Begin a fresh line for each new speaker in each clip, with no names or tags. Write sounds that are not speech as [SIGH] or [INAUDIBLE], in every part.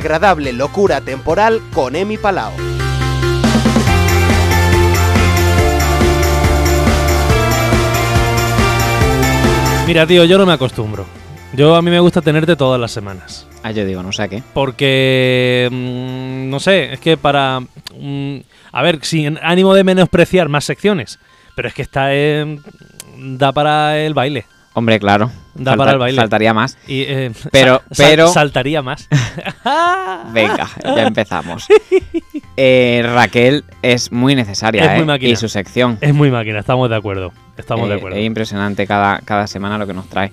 Agradable locura temporal con Emi Palao.
Mira, tío, yo no me acostumbro. Yo a mí me gusta tenerte todas las semanas.
Ah, yo digo, no sé qué.
Porque, mm, no sé, es que para... mm, a ver, sin ánimo de menospreciar más secciones, pero es que está en- da para el baile.
Hombre, claro.
Da para el baile.
Faltaría más.
Y, eh,
Pero-
sal-
pero-
saltaría más. [LAUGHS]
Venga, ya empezamos. Eh, Raquel es muy necesaria,
Es muy
¿eh?
máquina.
Y su sección.
es muy máquina, estamos de acuerdo. Estamos de acuerdo.
Es impresionante cada, cada semana lo que nos trae.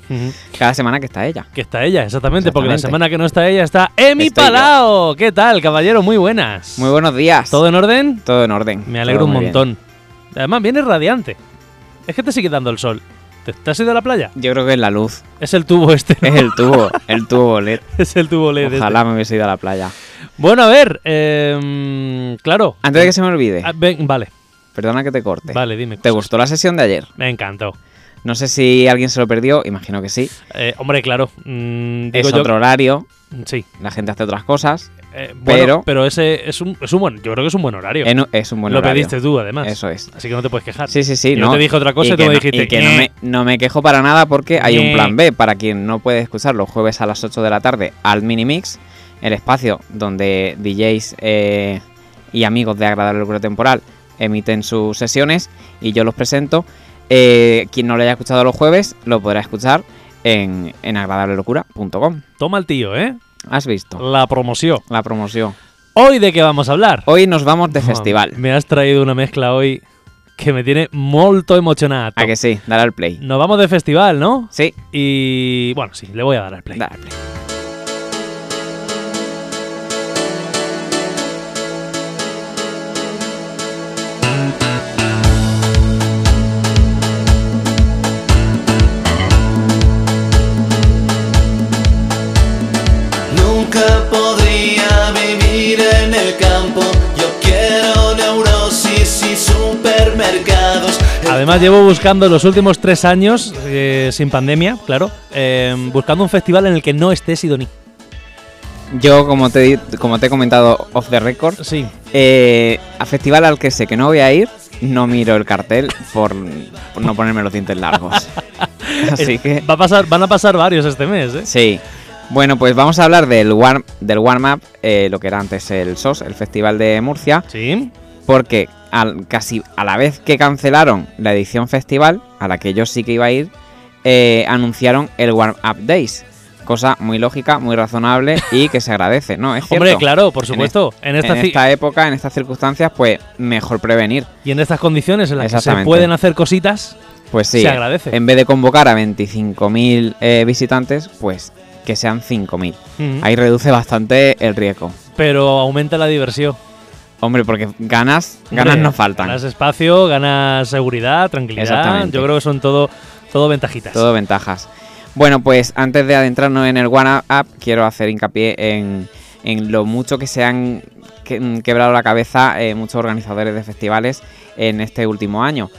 Cada semana que está ella.
Que está ella, exactamente, porque la semana que no está ella está Emi
Estoy yo.
Palao. ¿Qué tal, caballero? Muy buenas.
Muy buenos días.
¿Todo en orden?
Todo en orden.
Me alegro
Todo
un
bien.
montón. Además, vienes radiante. Es que te sigue dando el sol. ¿Te, te has ido a la playa?
Yo creo que es la luz.
Es el tubo este. ¿no?
Es el tubo. el tubo LED. [LAUGHS]
es el tubo LED. este.
Ojalá me hubiese ido a la playa.
Bueno, a ver. eh, claro.
Antes de que se me olvide,
Ah, ven, vale,
perdona que te corte.
vale, dime.
¿Te
cosas.
gustó la sesión de ayer?
Me encantó.
No sé si alguien se lo perdió, imagino que sí.
Eh, hombre, claro. mm, digo
Es
yo-
otro horario,
Sí.
la gente hace otras cosas.
Eh, bueno,
Pero-
pero ese es un, es un buen. Yo creo que es un buen horario.
En- Es un buen
Lo
horario.
pediste tú, además.
Eso es.
Así que no te puedes quejar.
Sí, sí, sí.
Yo
no.
te dije otra cosa y, tú me dijiste
y que no
"Eh".
me, no me quejo para nada porque hay
Eh.
un plan B para quien no puede escuchar los jueves a las 8 de la tarde al Minimix, el espacio donde DJs eh, y amigos de Agradable Locura Temporal emiten sus sesiones y yo los presento. Eh, quien no lo haya escuchado los jueves lo podrá escuchar en, en agradablelocura.com.
Toma el tío, ¿eh?
¿Has visto?
La promoción.
La promoción.
¿Hoy de qué vamos a hablar?
Hoy nos vamos de
Oh,
festival.
Me has traído una mezcla hoy que me tiene molto emocionado.
¿A que sí? Dale al play.
Nos vamos de festival, ¿no?
Sí,
Y bueno, sí, le voy a dar al play.
dale al play.
Además llevo buscando los últimos tres años, eh, sin pandemia, claro, eh, buscando un festival en el que no esté Sidoní.
Yo, como te, como te he comentado off the record,
Sí,
eh, a festival al que sé que no voy a ir, no miro el cartel por, por no ponerme los dientes largos. [LAUGHS] Así que,
va a pasar, van a pasar varios este mes, ¿eh?
sí. Bueno, pues vamos a hablar del warm, del warm up, eh, lo que era antes el SOS, el Festival de Murcia,
Sí,
porque al, casi a la vez que cancelaron la edición festival, a la que yo sí que iba a ir, eh, anunciaron el Warm Up Days. Cosa muy lógica, muy razonable y que se agradece, ¿no? Es cierto.
hombre, claro, por
En
supuesto. En, esta,
en esta época, en estas circunstancias, pues mejor prevenir.
y en estas condiciones en las que se pueden hacer cositas,
Pues sí,
Se agradece.
en vez de convocar a 25.000 eh, visitantes, pues que sean 5.000.
mm,
Ahí reduce bastante el riesgo.
pero aumenta la diversión.
Hombre, porque ganas, ganas
Hombre,
no faltan.
Ganas espacio, ganas seguridad, tranquilidad. Yo creo que son todo, todo ventajitas.
Todo ventajas. Bueno, pues antes de adentrarnos en el One Up, quiero hacer hincapié en, en lo mucho que se han que- mm, quebrado la cabeza eh, muchos organizadores de festivales en este último año.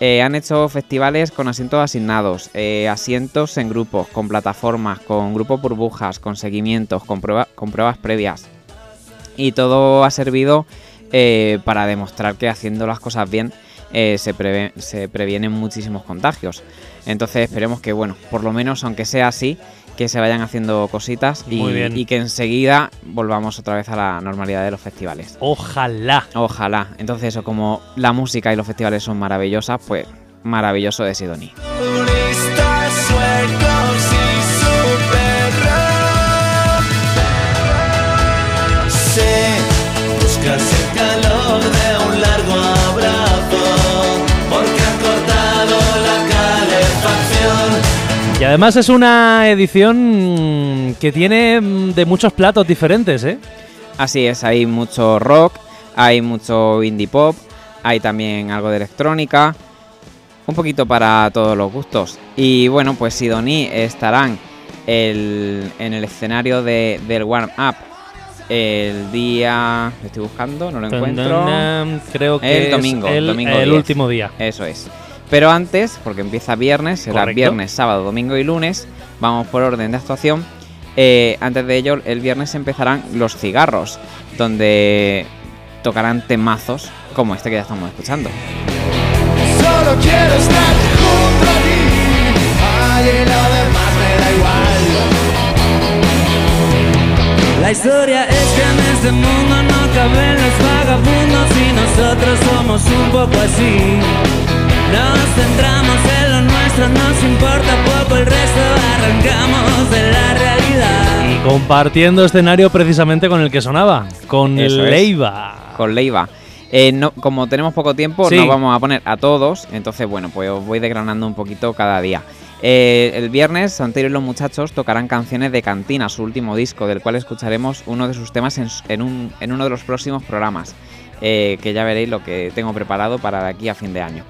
Eh, han hecho festivales con asientos asignados, eh, asientos en grupos, con plataformas, con grupos burbujas, con seguimientos, con, prueba- con pruebas previas. Y todo ha servido eh, para demostrar que haciendo las cosas bien eh, se, preve- se previenen muchísimos contagios. Entonces esperemos que, bueno, por lo menos aunque sea así, que se vayan haciendo cositas y, que enseguida volvamos otra vez a la normalidad de los festivales.
Ojalá.
Ojalá. Entonces eso, como la música y los festivales son maravillosas, pues maravilloso de Sidoní.
Y
además es una edición que tiene mm, de muchos platos diferentes, ¿eh?
Así es, hay mucho rock, hay mucho indie pop, hay también algo de electrónica, un poquito para todos los gustos. Y bueno, pues Sidoní estarán el- en el escenario de, del Warm Up el día... Lo estoy buscando, no lo encuentro.
Creo que
El
es
domingo,
el,
domingo
el
10.
último día.
Eso es. Pero antes, porque empieza viernes, será
Correcto.
viernes, sábado, domingo y lunes, vamos por orden de actuación. Eh, antes de ello, el viernes empezarán los cigarros, donde tocarán temazos como este que ya estamos escuchando.
Solo quiero estar junto a ti. Ay, y lo demás me da igual.
La historia es que en este mundo no caben los vagabundos y nosotros somos un poco así. Nos centramos en lo nuestro, nos importa poco el resto, arrancamos de la realidad.
Y compartiendo escenario precisamente con el que sonaba, con
Eso es.
Leiva.
con Leiva. Eh, no, como tenemos poco tiempo,
Sí.
no vamos a poner a todos, entonces bueno, pues os voy desgranando un poquito cada día. Eh, el viernes, Santero y los muchachos tocarán canciones de Cantina, su último disco, del cual escucharemos uno de sus temas en, s- en un- en uno de los próximos programas, eh, que ya veréis lo que tengo preparado para de aquí a fin de año.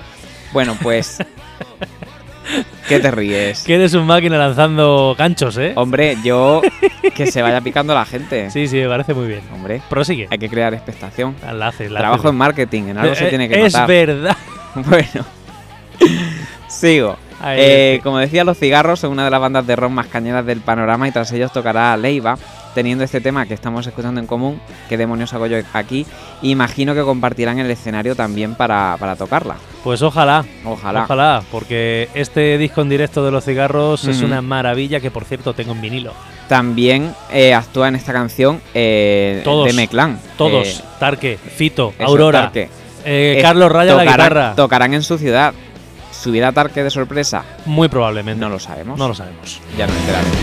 Bueno, pues... [LAUGHS] ¿Qué te ríes?
Que eres un máquina lanzando ganchos, ¿eh?
Hombre, yo... Que se vaya picando la gente.
Sí, sí, me parece muy bien.
Hombre,
Prosigue.
hay que crear expectación.
La hace, la
Trabajo
hace.
en marketing, en algo se
Eh,
tiene que
Es
notar.
verdad. [LAUGHS]
Bueno, sigo. Eh, como decía, Los Cigarros son una de las bandas de rock más cañeras del panorama y tras ellos tocará Leiva, teniendo este tema que estamos escuchando en común, ¿qué demonios hago yo aquí? Imagino que compartirán el escenario también para, para tocarla.
Pues ojalá,
Ojalá.
ojalá, porque este disco en directo de los cigarros es una maravilla que por cierto tengo en vinilo.
También eh, actúa en esta canción eh,
Todos.
Deme Clan.
Todos,
Eh,
Tarque, Fito,
eso,
Aurora,
Tarque.
eh, Carlos Raya la
tocarán,
guitarra.
Tocarán en su ciudad. ¿Subirá Tarque de sorpresa?
Muy probablemente.
No lo sabemos.
No lo sabemos.
Ya nos enteraremos.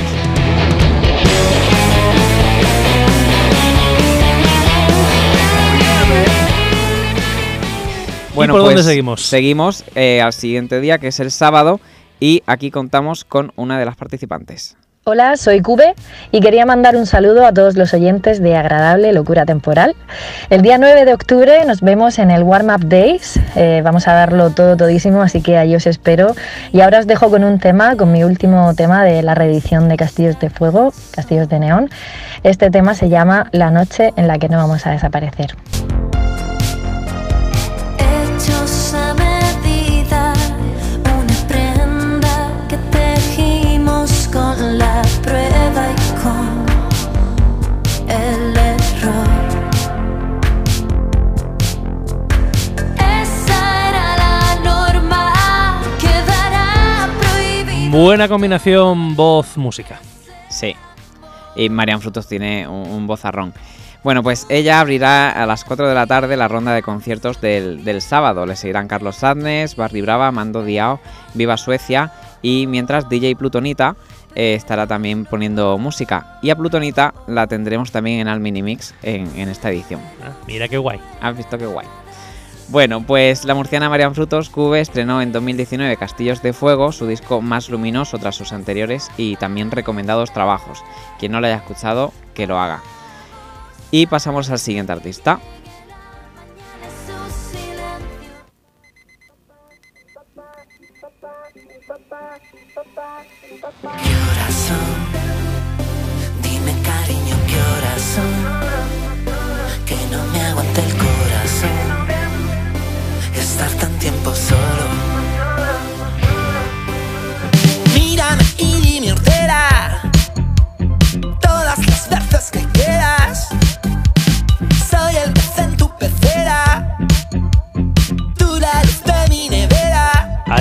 Bueno,
por dónde
pues
seguimos?
Seguimos eh, al siguiente día, que es el sábado, y aquí contamos con una de las participantes.
Hola, soy Cube y quería mandar un saludo a todos los oyentes de Agradable Locura Temporal. El día 9 de octubre nos vemos en el Warm Up Days. Eh, vamos a darlo todo, todísimo, así que ahí os espero. Y ahora os dejo con un tema, con mi último tema de la reedición de Castillos de Fuego, Castillos de Neón. Este tema se llama La noche en la que no vamos a desaparecer.
Buena combinación voz-música.
Sí. Y Marian Frutos tiene un, un vozarrón. Bueno, pues ella abrirá a las 4 de la tarde la ronda de conciertos del, del sábado. Le seguirán Carlos Sadness, Barry Brava, Mando Diao, Viva Suecia y mientras DJ Plutonita eh, estará también poniendo música. Y a Plutonita la tendremos también en Al Mini Mix en, en esta edición.
Ah, mira qué guay.
¿Has visto qué guay? Bueno, pues la murciana Marian Frutos Cube estrenó en 2019 Castillos de Fuego, su disco más luminoso tras sus anteriores y también recomendados trabajos. Quien no lo haya escuchado, que lo haga. Y pasamos al siguiente artista.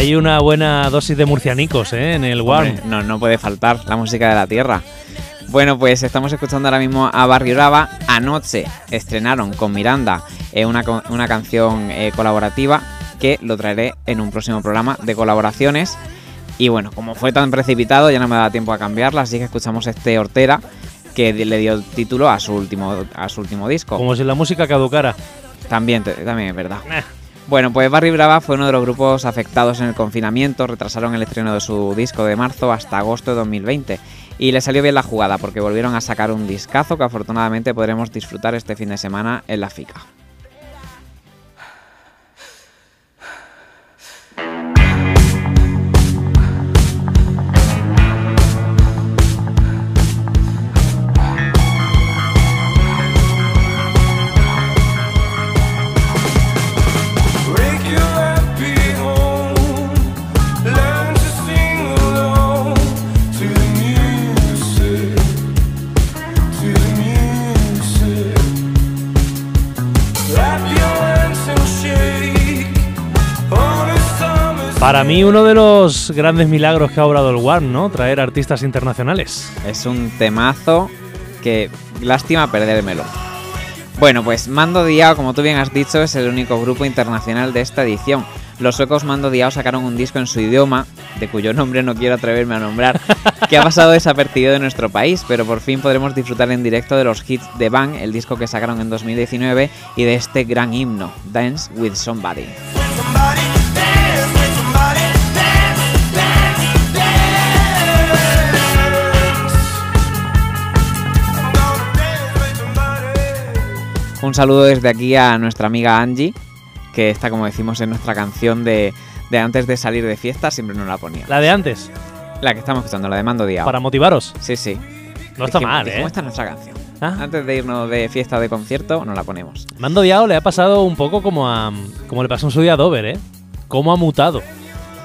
Hay una buena dosis de murcianicos ¿eh? en el Warm.
No, no puede faltar la música de la tierra. Bueno, pues estamos escuchando ahora mismo a Barrio Brava. Anoche estrenaron con Miranda eh, una, una canción eh, colaborativa que lo traeré en un próximo programa de colaboraciones. Y bueno, como fue tan precipitado, ya no me da tiempo a cambiarla, así que escuchamos este Hortera que le dio título a su último, a su último disco.
Como si la música caducara.
También, también es verdad.
Eh.
Bueno, pues Barry Brava fue uno de los grupos afectados en el confinamiento, retrasaron el estreno de su disco de marzo hasta agosto de 2020 y le salió bien la jugada porque volvieron a sacar un discazo que afortunadamente podremos disfrutar este fin de semana en la FICA.
Para mí uno de los grandes milagros que ha obrado el One, ¿no? Traer artistas internacionales.
Es un temazo que lástima perdérmelo. Bueno, pues Mando Diao, como tú bien has dicho, es el único grupo internacional de esta edición. Los suecos Mando Diao sacaron un disco en su idioma, de cuyo nombre no quiero atreverme a nombrar, [LAUGHS] que ha pasado desapercibido de nuestro país, pero por fin podremos disfrutar en directo de los hits de Bang, el disco que sacaron en 2019, y de este gran himno, Dance with Somebody. Un saludo desde aquí a nuestra amiga Angie, que está, como decimos, en nuestra canción de, de antes de salir de fiesta, siempre nos la ponía.
La de antes,
La que estamos escuchando, la de Mando Diao.
para motivaros.
Sí, sí.
No está
Dijimos-
mal, ¿eh?
Esta es nuestra canción.
Ah.
Antes de irnos de fiesta o de concierto, nos la ponemos.
Mando Diao le ha pasado un poco como a como le pasó en su día a Dover, ¿eh? Cómo ha mutado.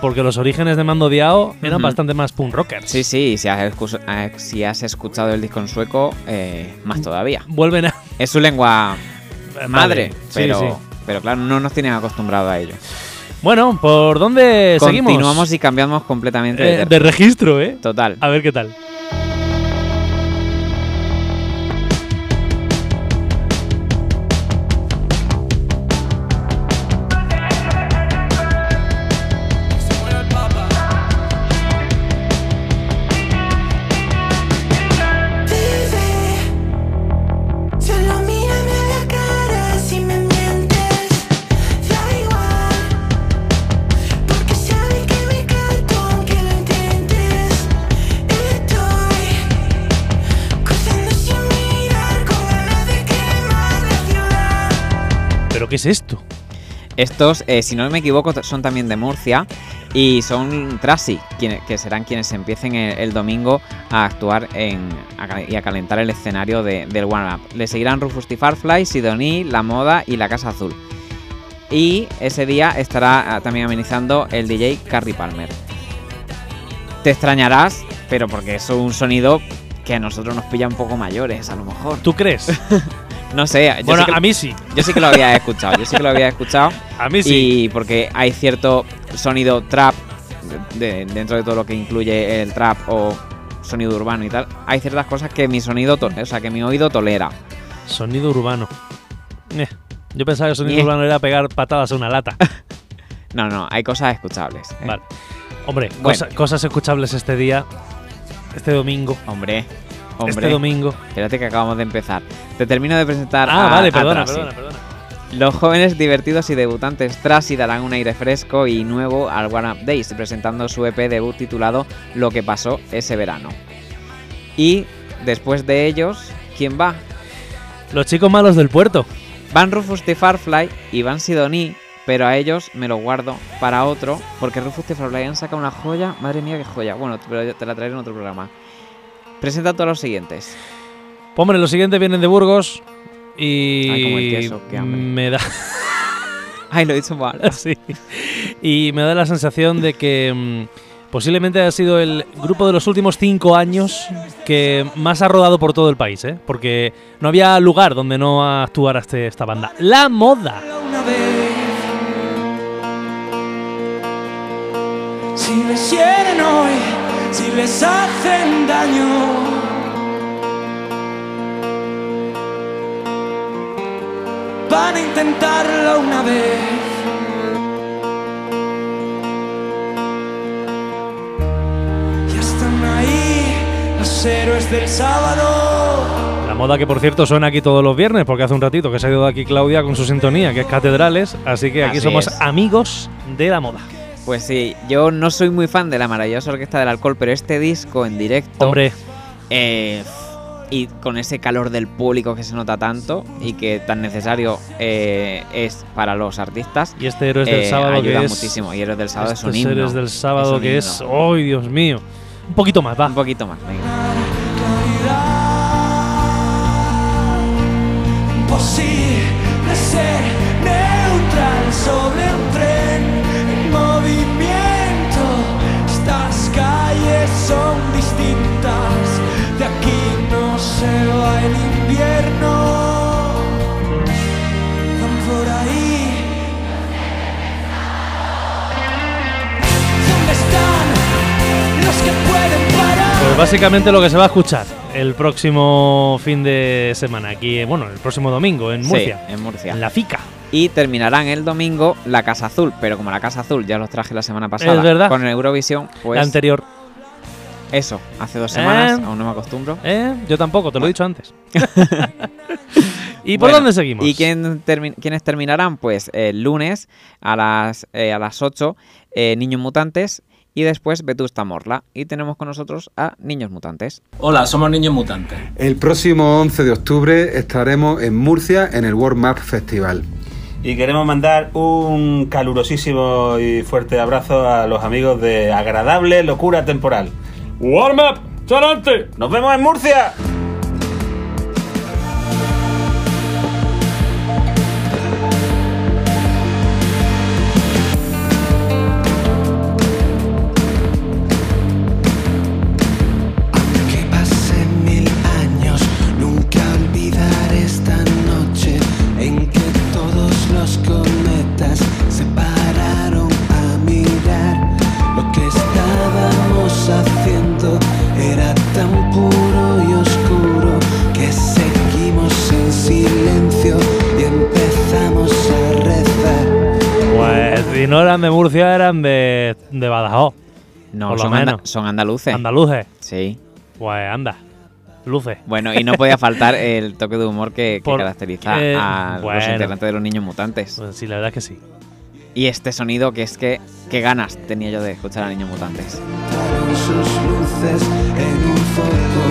Porque los orígenes de Mando Diao eran bastante más punk rockers.
Sí, sí, y si has, eh, si has escuchado el disco en sueco, eh, más todavía.
Vuelven a.
Es su lengua madre,
Sí,
pero,
sí.
pero claro, no nos tienen acostumbrado a ello.
Bueno, ¿por dónde seguimos?
Continuamos y cambiamos completamente
Eh,
de,
de registro, ¿eh?
Total.
A ver qué tal. ¿Pero qué es esto?
Estos, eh, si no me equivoco, son también de Murcia y son quienes, que serán quienes empiecen el, el domingo a actuar en, a cal- y a calentar el escenario de- del One Up. Le seguirán Rufus T. Farfly, Sidoní, La Moda y La Casa Azul. Y ese día estará ah, también amenizando el DJ Carrie Palmer. Te extrañarás, pero porque es un sonido que a nosotros nos pilla un poco mayores, a lo mejor.
¿Tú crees? [LAUGHS]
No sé, yo,
bueno,
sí que,
a mí sí.
yo sí que lo había [LAUGHS] escuchado, yo sí que lo había escuchado.
A mí sí.
Y porque hay cierto sonido trap de- de- dentro de todo lo que incluye el trap o sonido urbano y tal. Hay ciertas cosas que mi sonido, to- o sea, que mi oído tolera.
Sonido urbano. Eh, Yo pensaba que el sonido
Eh.
urbano era pegar patadas a una lata. [LAUGHS]
No, no, hay cosas escuchables. ¿eh?
Vale. Hombre,
Bueno.
cosa- cosas escuchables este día, este domingo.
Hombre, hombre.
Este domingo.
Espérate que acabamos de empezar. Te termino de presentar
Ah,
a,
vale, perdona, perdona, perdona.
Los jóvenes divertidos y debutantes Trasy darán un aire fresco y nuevo al One Up Days, presentando su EP debut titulado Lo que pasó ese verano. Y después de ellos, ¿quién va?
Los chicos malos del puerto.
Van Rufus T. Farfly y Van Sidoní, pero a ellos me lo guardo para otro, porque Rufus T. Farfly han sacado una joya. Madre mía, qué joya. Bueno, pero te la traeré en otro programa. Presenta todos los siguientes.
Pues, hombre, los siguientes vienen de Burgos y
Ay, como el queso, qué hambre.
me da [LAUGHS]
Ay, lo he dicho mal. [LAUGHS]
sí. y me da la sensación de que mm, posiblemente ha sido el grupo de los últimos cinco años que más ha rodado por todo el país, ¿eh? porque no había lugar donde no actuara este, esta banda. La moda.
Si hieren hoy, si les hacen daño. Van a intentarlo una vez. Ya están ahí los héroes del sábado.
La moda que por cierto suena aquí todos los viernes, porque hace un ratito que se ha ido de aquí Claudia con su sintonía, que es Catedrales, así que aquí
Así
somos
es.
amigos de la moda.
Pues sí, yo no soy muy fan de la maravillosa orquesta del alcohol, pero este disco en directo.
Hombre,
eh, y con ese calor del público que se nota tanto y que tan necesario eh, es para los artistas.
y este Héroes del
eh,
Sábado que
ayuda
es...
muchísimo. Y Héroes del Sábado es un himno.
Héroes del Sábado que es... ¡Ay, Dios mío! Un poquito más, va.
Un poquito más, venga.
el invierno. Van por ahí. ¿Dónde están los que pueden parar? Pues
básicamente lo que se va a escuchar el próximo fin de semana aquí, bueno, el próximo domingo en Murcia.
Sí, en Murcia.
En la FICA
y terminarán el domingo la Casa Azul. Pero como la Casa Azul ya los traje la semana pasada
es verdad.
con Eurovisión. Pues
la anterior
eso, hace dos semanas,
Eh.
aún no me acostumbro.
¿Eh? Yo tampoco, te lo he dicho antes. [LAUGHS] ¿Y por
Bueno,
dónde seguimos?
¿Y quién termi- quiénes terminarán? Pues el lunes a las, eh, a las 8, eh, Niños Mutantes, y después Vetusta Morla. Y tenemos con nosotros a Niños Mutantes.
Hola, somos Niños Mutantes.
El próximo 11 de octubre estaremos en Murcia en el World Map Festival.
Y queremos mandar un calurosísimo y fuerte abrazo a los amigos de Agradable Locura Temporal. ¡Warm up! ¡Adelante! ¡Nos vemos en Murcia!
Si no eran de Murcia, eran de, de Badajoz.
No,
Por lo
son, anda-
menos.
son andaluces.
Andaluces.
Sí.
Pues anda. Luces.
Bueno, y no podía [LAUGHS] faltar el toque de humor que, que
Por-
caracteriza
eh,
a los integrantes de los Niños Mutantes.
Pues sí, la verdad es que sí.
Y este sonido que es que, qué ganas tenía yo de escuchar a Niños Mutantes.
Sus luces en un foco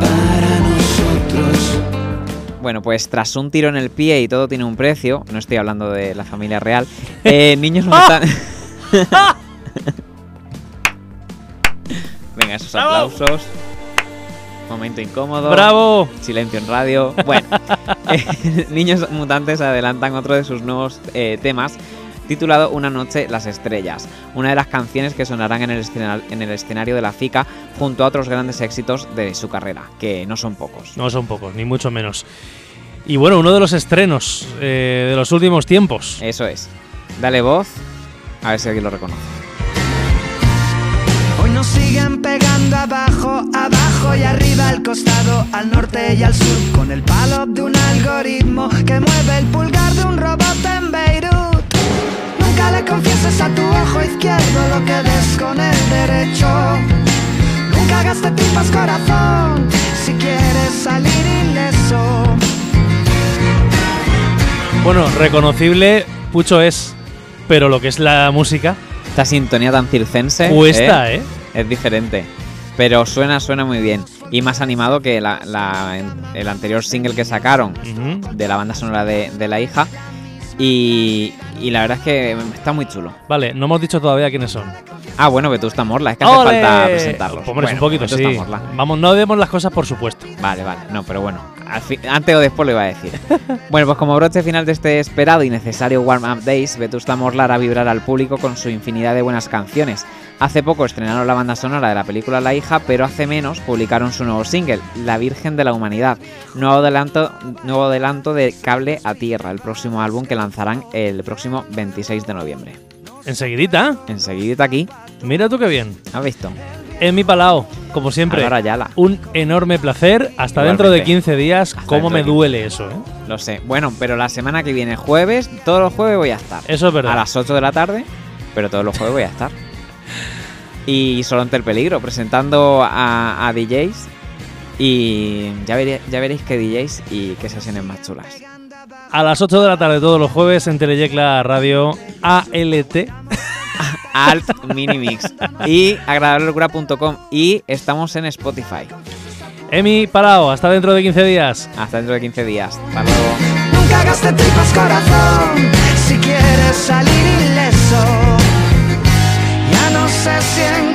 para nosotros.
Bueno, pues tras un tiro en el pie y todo tiene un precio, no estoy hablando de la familia real, eh, [LAUGHS] Niños Mutantes... [LAUGHS] Venga, esos aplausos. Momento incómodo.
¡Bravo!
Silencio en radio. Bueno, [LAUGHS] eh, Niños Mutantes adelantan otro de sus nuevos eh, temas titulado Una noche las estrellas, una de las canciones que sonarán en el, escena- en el escenario de la FICA junto a otros grandes éxitos de su carrera, que no son pocos.
No son pocos, ni mucho menos. Y bueno, uno de los estrenos eh, de los últimos tiempos.
Eso es. Dale voz, a ver si alguien lo reconoce.
Hoy nos siguen pegando abajo, abajo y arriba, al costado, al norte y al sur, con el palo de un algoritmo que mueve el pulgar de un robot en Beirut. Nunca le confieses a tu ojo izquierdo lo que ves con el derecho. Nunca gastes tripas corazón si quieres salir ileso.
Bueno, reconocible, Pucho es. Pero lo que es la música,
Esta sintonía tan circense
cuesta, ¿eh?
es diferente. Pero suena, suena muy bien. Y más animado que la- la- el anterior single que sacaron
Ujú.
de la banda sonora de, de la hija. Y, y la verdad es que está muy chulo.
Vale, no hemos dicho todavía quiénes son.
Ah, bueno, Vetusta Morla, es que hace falta presentarlos.
Hombre,
Bueno,
un poquito, sí. Vamos, no demos las cosas por supuesto.
Vale, vale, no, pero bueno, antes o después lo iba a decir. [LAUGHS] bueno, pues como broche final de este esperado y necesario Warm Up Days, Vetusta Morla hará vibrar al público con su infinidad de buenas canciones. Hace poco estrenaron la banda sonora de la película La hija, pero hace menos publicaron su nuevo single, La Virgen de la Humanidad, nuevo adelanto, nuevo adelanto de Cable a Tierra, el próximo álbum que lanzarán el próximo 26 de noviembre.
Enseguidita,
Enseguidita aquí,
mira tú qué bien.
¿has visto?
En mi palao, como siempre.
Álvaro Ayala.
Un enorme placer. Hasta dentro de
Igualmente.
15 días.
Hasta
¿Cómo me
de 15.
duele eso, eh?
Lo sé. Bueno, pero la semana que viene, jueves, todos los jueves voy a estar.
Eso es verdad.
a las 8 de la tarde, pero todos los jueves voy a estar. [LAUGHS] Y solo ante el peligro, presentando a, a DJs. Y ya, veré- ya veréis qué DJs y qué sesiones más chulas.
A las 8 de la tarde todos los jueves en Teleyecla Radio ALT.
Alt Mini Mix. Y agradablelocura.com. Y estamos en Spotify.
Emi Palao, hasta dentro de 15 días.
Hasta dentro de 15 días. Hasta luego.
Nunca gastes tripas corazón si quieres salir ileso. Ya no sé si encomendarme